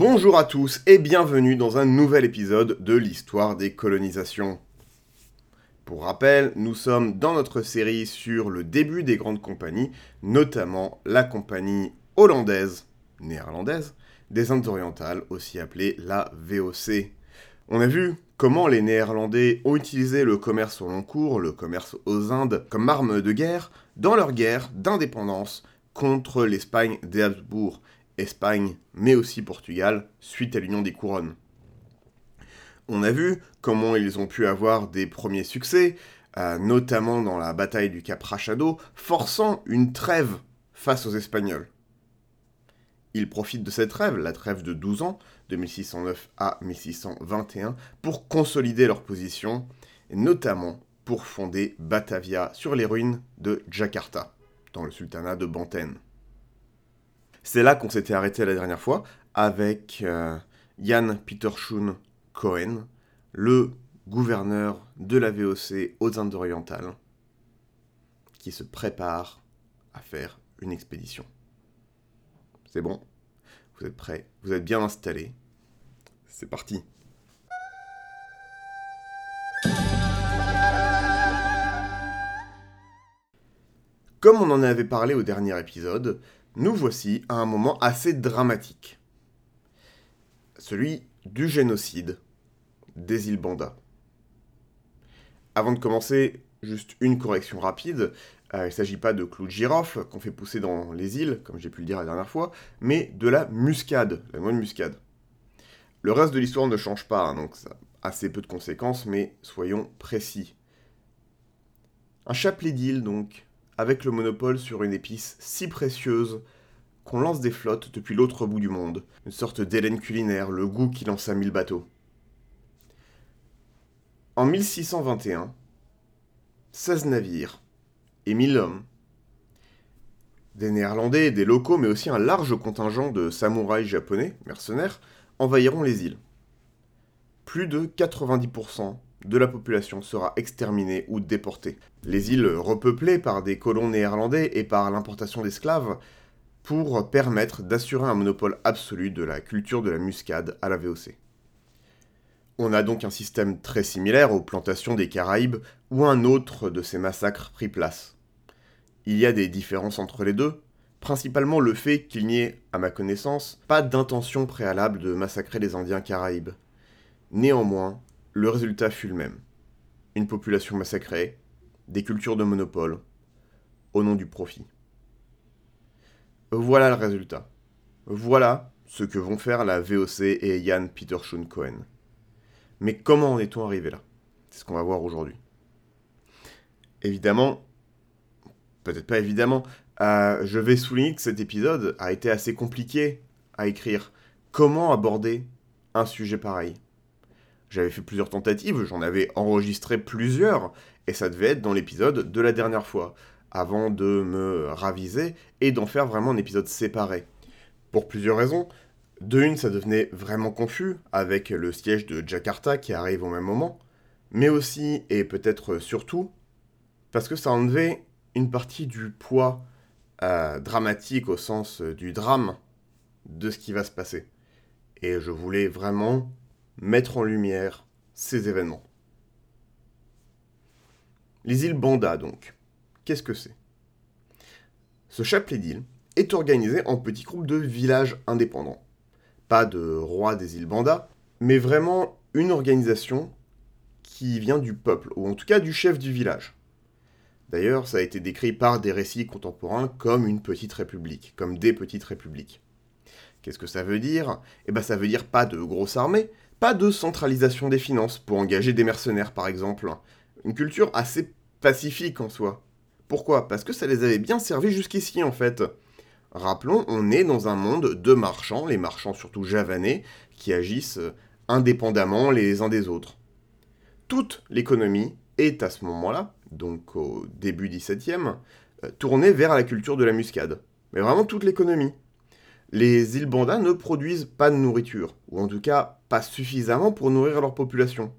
Bonjour à tous et bienvenue dans un nouvel épisode de l'histoire des colonisations. Pour rappel, nous sommes dans notre série sur le début des grandes compagnies, notamment la compagnie hollandaise, néerlandaise, des Indes orientales, aussi appelée la VOC. On a vu comment les Néerlandais ont utilisé le commerce au long cours, le commerce aux Indes, comme arme de guerre dans leur guerre d'indépendance contre l'Espagne des Habsbourg Espagne, mais aussi Portugal, suite à l'union des couronnes. On a vu comment ils ont pu avoir des premiers succès, euh, notamment dans la bataille du Cap Rachado, forçant une trêve face aux Espagnols. Ils profitent de cette trêve, la trêve de 12 ans, de 1609 à 1621, pour consolider leur position, notamment pour fonder Batavia sur les ruines de Jakarta, dans le sultanat de Banten. C'est là qu'on s'était arrêté la dernière fois avec euh, Jan Peterschun Cohen, le gouverneur de la VOC aux Indes orientales, qui se prépare à faire une expédition. C'est bon? Vous êtes prêts? Vous êtes bien installés? C'est parti! Comme on en avait parlé au dernier épisode, nous voici à un moment assez dramatique. Celui du génocide des îles Banda. Avant de commencer, juste une correction rapide. Euh, il ne s'agit pas de clous de girofle qu'on fait pousser dans les îles, comme j'ai pu le dire la dernière fois, mais de la muscade, la noix de muscade. Le reste de l'histoire ne change pas, hein, donc ça a assez peu de conséquences, mais soyons précis. Un chapelet d'îles, donc, avec le monopole sur une épice si précieuse qu'on lance des flottes depuis l'autre bout du monde, une sorte d'Hélène culinaire, le goût qui lança mille bateaux. En 1621, 16 navires et 1000 hommes, des Néerlandais, des locaux, mais aussi un large contingent de samouraïs japonais, mercenaires, envahiront les îles. Plus de 90% de la population sera exterminée ou déportée. Les îles repeuplées par des colons néerlandais et par l'importation d'esclaves pour permettre d'assurer un monopole absolu de la culture de la muscade à la VOC. On a donc un système très similaire aux plantations des Caraïbes où un autre de ces massacres prit place. Il y a des différences entre les deux, principalement le fait qu'il n'y ait, à ma connaissance, pas d'intention préalable de massacrer les Indiens Caraïbes. Néanmoins, le résultat fut le même. Une population massacrée, des cultures de monopole, au nom du profit. Voilà le résultat. Voilà ce que vont faire la VOC et Jan Peter Schoen Cohen. Mais comment en est-on arrivé là? C'est ce qu'on va voir aujourd'hui. Évidemment, peut-être pas évidemment, euh, je vais souligner que cet épisode a été assez compliqué à écrire. Comment aborder un sujet pareil? J'avais fait plusieurs tentatives, j'en avais enregistré plusieurs, et ça devait être dans l'épisode de la dernière fois, avant de me raviser et d'en faire vraiment un épisode séparé. Pour plusieurs raisons. De une, ça devenait vraiment confus, avec le siège de Jakarta qui arrive au même moment, mais aussi, et peut-être surtout, parce que ça enlevait une partie du poids euh, dramatique au sens du drame de ce qui va se passer. Et je voulais vraiment mettre en lumière ces événements. Les îles Banda, donc. Qu'est-ce que c'est? Ce chapelet d'îles est organisé en petits groupes de villages indépendants. Pas de roi des îles Banda, mais vraiment une organisation qui vient du peuple, ou en tout cas du chef du village. D'ailleurs, ça a été décrit par des récits contemporains comme une petite république, comme des petites républiques. Qu'est-ce que ça veut dire? Eh bien ça veut dire pas de grosse armée, pas de centralisation des finances pour engager des mercenaires par exemple. Une culture assez pacifique en soi. Pourquoi? Parce que ça les avait bien servis jusqu'ici en fait. Rappelons, on est dans un monde de marchands, les marchands surtout javanais, qui agissent indépendamment les uns des autres. Toute l'économie est à ce moment-là donc au début 17e, euh, tournait vers la culture de la muscade. Mais vraiment toute l'économie. Les îles Banda ne produisent pas de nourriture, ou en tout cas pas suffisamment pour nourrir leur population.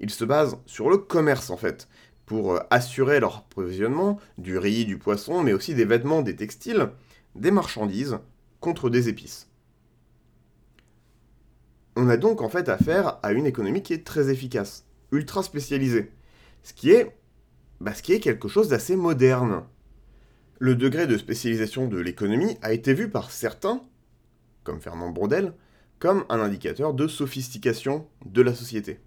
Ils se basent sur le commerce en fait, pour euh, assurer leur approvisionnement du riz, du poisson, mais aussi des vêtements, des textiles, des marchandises, contre des épices. On a donc en fait affaire à une économie qui est très efficace, ultra spécialisée, ce qui est, bah, quelque chose d'assez moderne. Le degré de spécialisation de l'économie a été vu par certains, comme Fernand Brodel, comme un indicateur de sophistication de la société.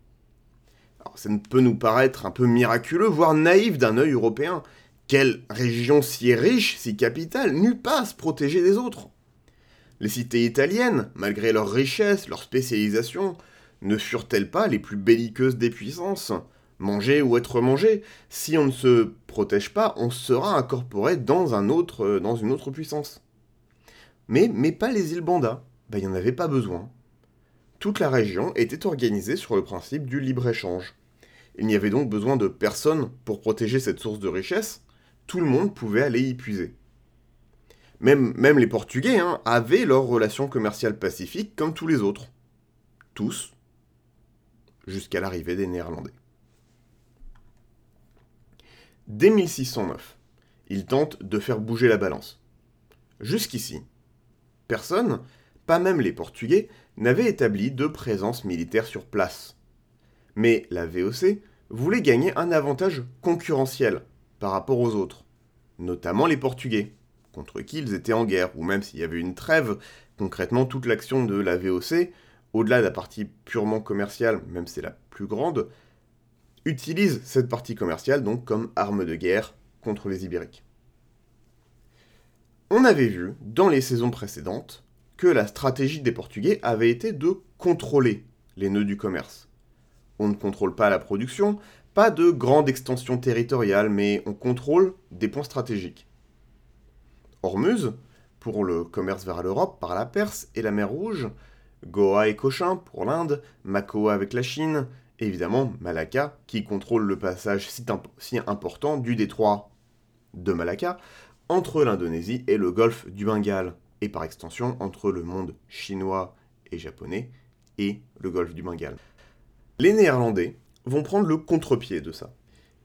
Alors, ça ne peut nous paraître un peu miraculeux, voire naïf d'un œil européen. Quelle région si riche, si capitale, n'eût pas à se protéger des autres. Les cités italiennes, malgré leur richesse, leur spécialisation, ne furent-elles pas les plus belliqueuses des puissances? Manger ou être mangé, si on ne se protège pas, on sera incorporé dans, un autre, dans une autre puissance. Mais, mais pas les îles Banda, ben, il n'y en avait pas besoin. Toute la région était organisée sur le principe du libre-échange. Il n'y avait donc besoin de personne pour protéger cette source de richesse, tout le monde pouvait aller y puiser. Même, les Portugais hein, avaient leurs relations commerciales pacifiques comme tous les autres. Tous, jusqu'à l'arrivée des Néerlandais. Dès 1609, ils tentent de faire bouger la balance. Jusqu'ici, personne, pas même les Portugais, n'avait établi de présence militaire sur place. Mais la VOC voulait gagner un avantage concurrentiel par rapport aux autres, notamment les Portugais, contre qui ils étaient en guerre, ou même s'il y avait une trêve, concrètement toute l'action de la VOC, au-delà de la partie purement commerciale, même si c'est la plus grande, utilise cette partie commerciale donc comme arme de guerre contre les Ibériques. On avait vu, dans les saisons précédentes, que la stratégie des Portugais avait été de contrôler les nœuds du commerce. On ne contrôle pas la production, pas de grande extension territoriale, mais on contrôle des points stratégiques. Hormuz, pour le commerce vers l'Europe par la Perse et la mer Rouge, Goa et Cochin pour l'Inde, Makoa avec la Chine, évidemment Malacca qui contrôle le passage si, si important du détroit de Malacca entre l'Indonésie et le golfe du Bengale et par extension entre le monde chinois et japonais et le golfe du Bengale. Les Néerlandais vont prendre le contre-pied de ça.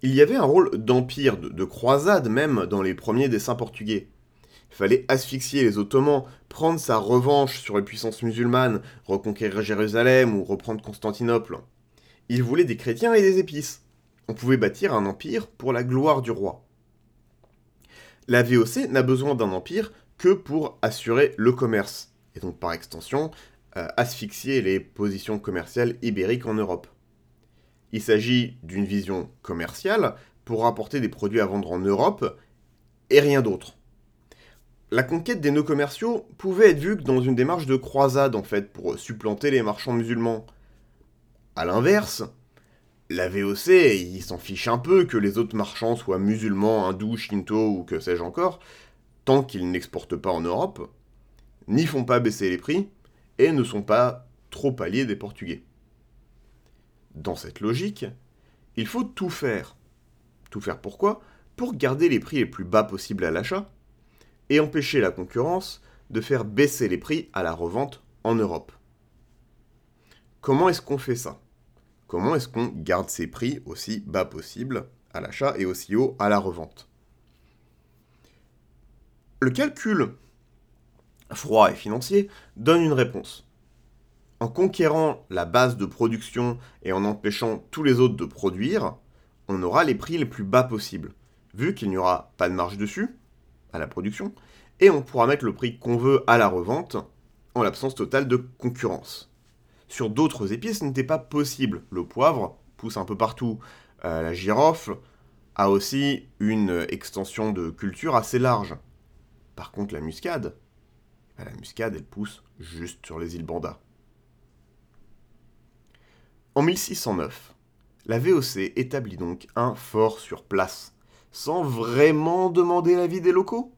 Il y avait un rôle d'empire, de, croisade même, dans les premiers dessins portugais. Il fallait asphyxier les Ottomans, prendre sa revanche sur les puissances musulmanes, reconquérir Jérusalem ou reprendre Constantinople. Il voulait des chrétiens et des épices. On pouvait bâtir un empire pour la gloire du roi. La VOC n'a besoin d'un empire que pour assurer le commerce, et donc par extension euh, asphyxier les positions commerciales ibériques en Europe. Il s'agit d'une vision commerciale pour apporter des produits à vendre en Europe et rien d'autre. La conquête des nœuds commerciaux pouvait être vue dans une démarche de croisade en fait pour supplanter les marchands musulmans. A l'inverse, la VOC, il s'en fiche un peu que les autres marchands soient musulmans, hindous, shinto ou que sais-je encore, tant qu'ils n'exportent pas en Europe, n'y font pas baisser les prix, et ne sont pas trop alliés des Portugais. Dans cette logique, il faut tout faire. Tout faire pourquoi? Pour garder les prix les plus bas possibles à l'achat, et empêcher la concurrence de faire baisser les prix à la revente en Europe. Comment est-ce qu'on fait ça? Comment est-ce qu'on garde ces prix aussi bas possible à l'achat et aussi haut à la revente? Le calcul froid et financier donne une réponse. En conquérant la base de production et en empêchant tous les autres de produire, on aura les prix les plus bas possibles, vu qu'il n'y aura pas de marge dessus, à la production, et on pourra mettre le prix qu'on veut à la revente, en l'absence totale de concurrence. Sur d'autres épices, ce n'était pas possible. Le poivre pousse un peu partout. Euh, la girofle a aussi une extension de culture assez large. Par contre, la muscade, bah, la muscade, elle pousse juste sur les îles Banda. En 1609, la VOC établit donc un fort sur place, sans vraiment demander l'avis des locaux,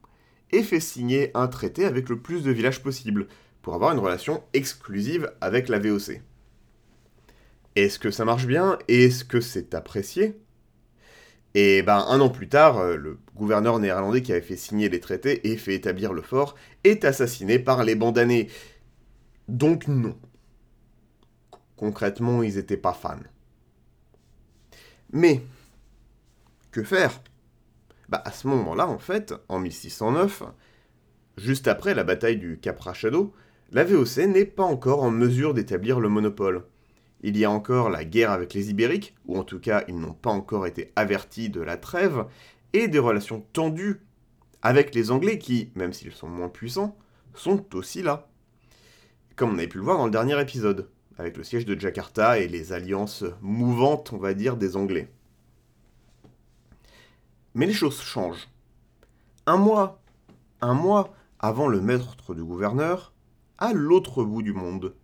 et fait signer un traité avec le plus de villages possible, pour avoir une relation exclusive avec la VOC. Est-ce que ça marche bien? Est-ce que c'est apprécié? Et ben un an plus tard, euh, le gouverneur néerlandais qui avait fait signer les traités et fait établir le fort est assassiné par les bandanés. Donc non. Concrètement, ils n'étaient pas fans. Mais, que faire? Bah à ce moment-là, en fait, en 1609, juste après la bataille du Cap Rachado, la VOC n'est pas encore en mesure d'établir le monopole. Il y a encore la guerre avec les Ibériques, ou en tout cas ils n'ont pas encore été avertis de la trêve, et des relations tendues avec les Anglais qui, même s'ils sont moins puissants, sont aussi là. Comme on avait pu le voir dans le dernier épisode, avec le siège de Jakarta et les alliances mouvantes, on va dire, des Anglais. Mais les choses changent. Un mois, un mois avant le maître du gouverneur, à l'autre bout du monde,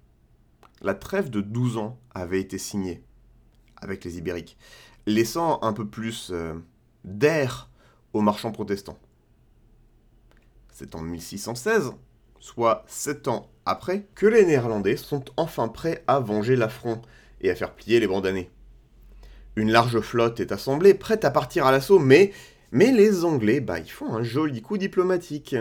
la trêve de 12 ans avait été signée avec les Ibériques, laissant un peu plus euh, d'air aux marchands protestants. C'est en 1616, soit 7 ans après, que les Néerlandais sont enfin prêts à venger l'affront et à faire plier les bandanés. Une large flotte est assemblée, prête à partir à l'assaut, mais, les Anglais, bah, ils font un joli coup diplomatique.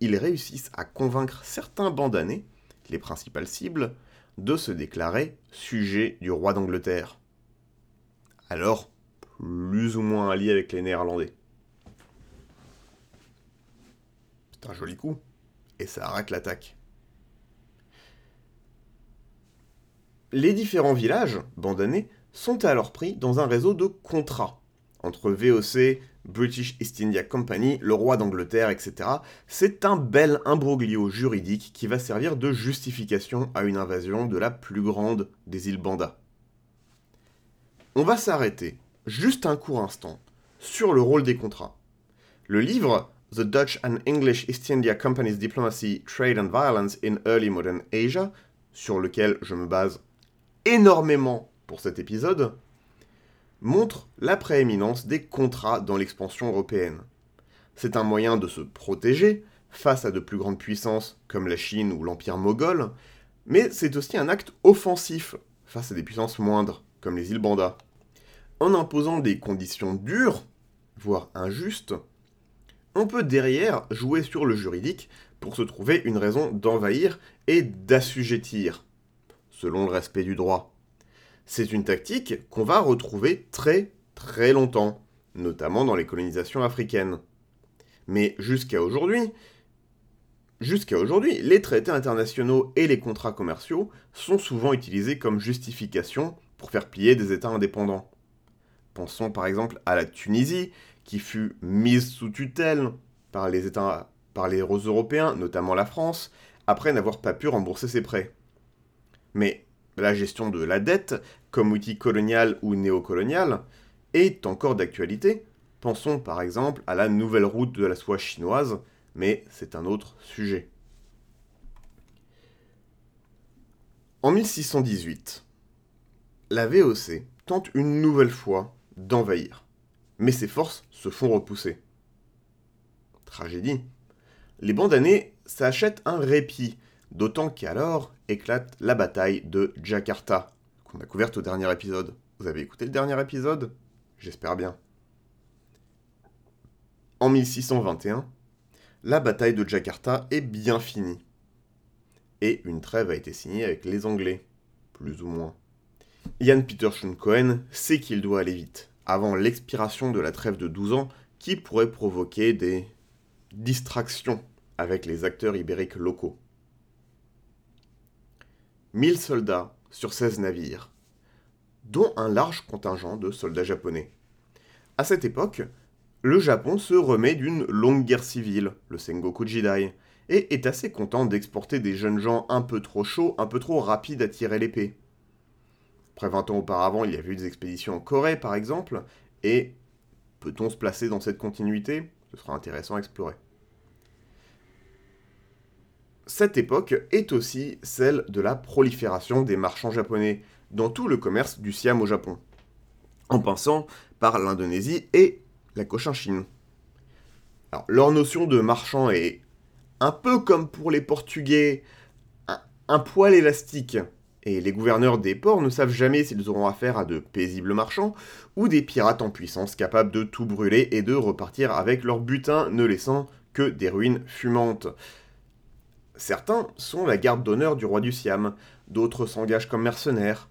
Ils réussissent à convaincre certains bandanés les principales cibles, de se déclarer sujet du roi d'Angleterre. Alors, plus ou moins allié avec les Néerlandais. C'est un joli coup, et ça arrête l'attaque. Les différents villages, bandanés, sont alors pris dans un réseau de contrats entre VOC, British East India Company, le roi d'Angleterre, etc. C'est un bel imbroglio juridique qui va servir de justification à une invasion de la plus grande des îles Banda. On va s'arrêter, juste un court instant, sur le rôle des contrats. Le livre The Dutch and English East India Company's Diplomacy, Trade and Violence in Early Modern Asia, sur lequel je me base énormément pour cet épisode, montre la prééminence des contrats dans l'expansion européenne. C'est un moyen de se protéger face à de plus grandes puissances comme la Chine ou l'Empire moghol, mais c'est aussi un acte offensif face à des puissances moindres comme les îles Banda. En imposant des conditions dures, voire injustes, on peut derrière jouer sur le juridique pour se trouver une raison d'envahir et d'assujettir, selon le respect du droit. C'est une tactique qu'on va retrouver très très longtemps, notamment dans les colonisations africaines. Mais jusqu'à aujourd'hui, jusqu'à aujourd'hui, les traités internationaux et les contrats commerciaux sont souvent utilisés comme justification pour faire plier des États indépendants. Pensons par exemple à la Tunisie, qui fut mise sous tutelle par les États, par les européens, notamment la France, après n'avoir pas pu rembourser ses prêts. Mais la gestion de la dette, comme outil colonial ou néocolonial, est encore d'actualité. Pensons par exemple à la nouvelle route de la soie chinoise, mais c'est un autre sujet. En 1618, la VOC tente une nouvelle fois d'envahir, mais ses forces se font repousser. Tragédie. Les bandanés s'achètent un répit D'autant qu'alors éclate la bataille de Jakarta, qu'on a couverte au dernier épisode. Vous avez écouté le dernier épisode? J'espère bien. En 1621, la bataille de Jakarta est bien finie. Et une trêve a été signée avec les Anglais, plus ou moins. Ian Peterson Cohen sait qu'il doit aller vite, avant l'expiration de la trêve de 12 ans qui pourrait provoquer des distractions avec les acteurs ibériques locaux. 1000 soldats sur 16 navires, dont un large contingent de soldats japonais. À cette époque, le Japon se remet d'une longue guerre civile, le Sengoku Jidai, et est assez content d'exporter des jeunes gens un peu trop chauds, un peu trop rapides à tirer l'épée. Après 20 ans auparavant, il y avait eu des expéditions en Corée par exemple, et peut-on se placer dans cette continuité? Ce sera intéressant à explorer. Cette époque est aussi celle de la prolifération des marchands japonais dans tout le commerce du Siam au Japon, en passant par l'Indonésie et la Cochinchine. Alors, leur notion de marchand est un peu comme pour les Portugais, un, poil élastique, et les gouverneurs des ports ne savent jamais s'ils auront affaire à de paisibles marchands ou des pirates en puissance capables de tout brûler et de repartir avec leur butin ne laissant que des ruines fumantes. Certains sont la garde d'honneur du roi du Siam, d'autres s'engagent comme mercenaires.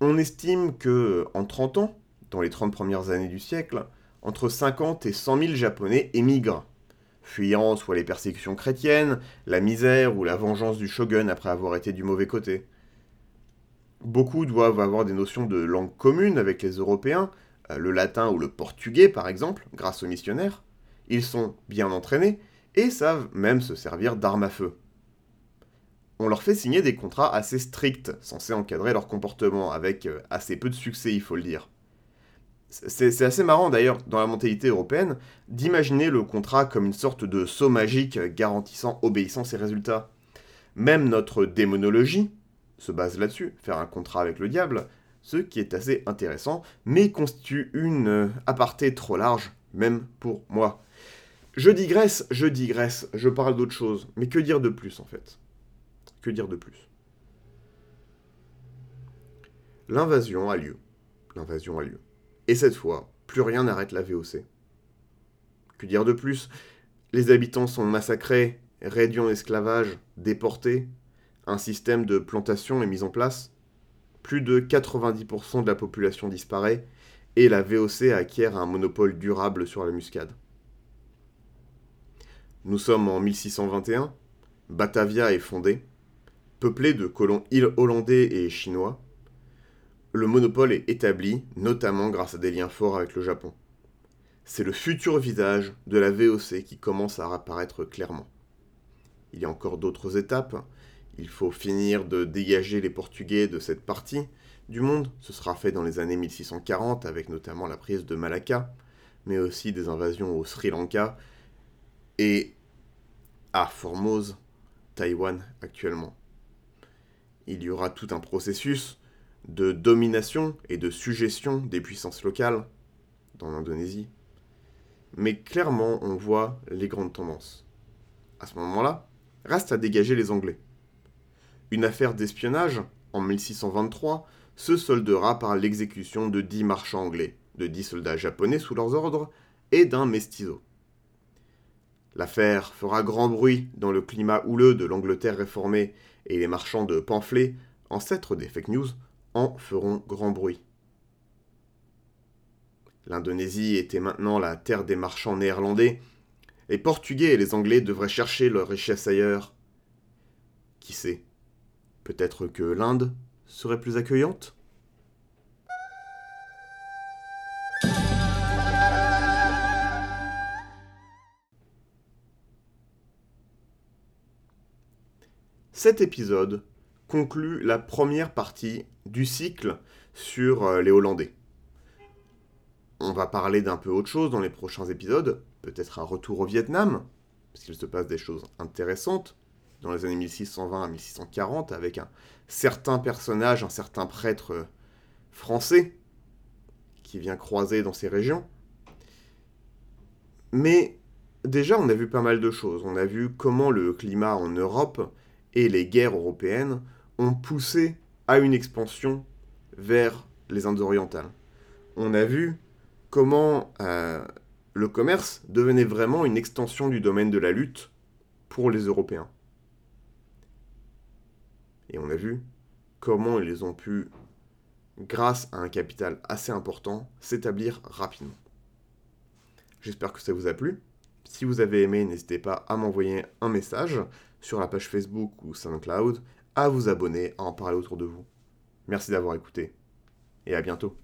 On estime que, en 30 ans, dans les 30 premières années du siècle, entre 50 et 100 000 Japonais émigrent, fuyant soit les persécutions chrétiennes, la misère ou la vengeance du shogun après avoir été du mauvais côté. Beaucoup doivent avoir des notions de langue commune avec les Européens, euh, le latin ou le portugais par exemple, grâce aux missionnaires. Ils sont bien entraînés et savent même se servir d'armes à feu. On leur fait signer des contrats assez stricts, censés encadrer leur comportement, avec euh, assez peu de succès, il faut le dire. C'est assez marrant d'ailleurs, dans la mentalité européenne, d'imaginer le contrat comme une sorte de saut magique garantissant obéissance et résultats. Même notre démonologie se base là-dessus, faire un contrat avec le diable, ce qui est assez intéressant, mais constitue une euh, aparté trop large, même pour moi. Je digresse, je digresse, je parle d'autre chose, mais que dire de plus en fait? Que dire de plus? L'invasion a lieu. L'invasion a lieu. Et cette fois, plus rien n'arrête la VOC. Que dire de plus? Les habitants sont massacrés, réduits en esclavage, déportés, un système de plantation est mis en place, plus de 90% de la population disparaît, et la VOC acquiert un monopole durable sur la muscade. Nous sommes en 1621, Batavia est fondée, peuplée de colons hollandais et chinois, le monopole est établi, notamment grâce à des liens forts avec le Japon. C'est le futur visage de la VOC qui commence à apparaître clairement. Il y a encore d'autres étapes. Il faut finir de dégager les Portugais de cette partie du monde. Ce sera fait dans les années 1640 avec notamment la prise de Malacca, mais aussi des invasions au Sri Lanka et à Formose, Taïwan actuellement. Il y aura tout un processus de domination et de suggestion des puissances locales dans l'Indonésie. Mais clairement, on voit les grandes tendances. À ce moment-là, reste à dégager les Anglais. Une affaire d'espionnage, en 1623, se soldera par l'exécution de dix marchands anglais, de dix soldats japonais sous leurs ordres et d'un mestizo. L'affaire fera grand bruit dans le climat houleux de l'Angleterre réformée et les marchands de pamphlets, ancêtres des fake news, en feront grand bruit. L'Indonésie était maintenant la terre des marchands néerlandais. Les Portugais et les Anglais devraient chercher leur richesse ailleurs. Qui sait Peut-être que l'Inde serait plus accueillante? Cet épisode conclut la première partie du cycle sur euh, les Hollandais. On va parler d'un peu autre chose dans les prochains épisodes, peut-être un retour au Vietnam, parce qu'il se passe des choses intéressantes dans les années 1620 à 1640 avec un certain personnage, un certain prêtre euh, français qui vient croiser dans ces régions. Mais déjà, on a vu pas mal de choses. On a vu comment le climat en Europe et les guerres européennes ont poussé à une expansion vers les Indes orientales. On a vu comment euh, le commerce devenait vraiment une extension du domaine de la lutte pour les Européens. Et on a vu comment ils ont pu, grâce à un capital assez important, s'établir rapidement. J'espère que ça vous a plu. Si vous avez aimé, n'hésitez pas à m'envoyer un message sur la page Facebook ou SoundCloud à vous abonner, à en parler autour de vous. Merci d'avoir écouté et à bientôt.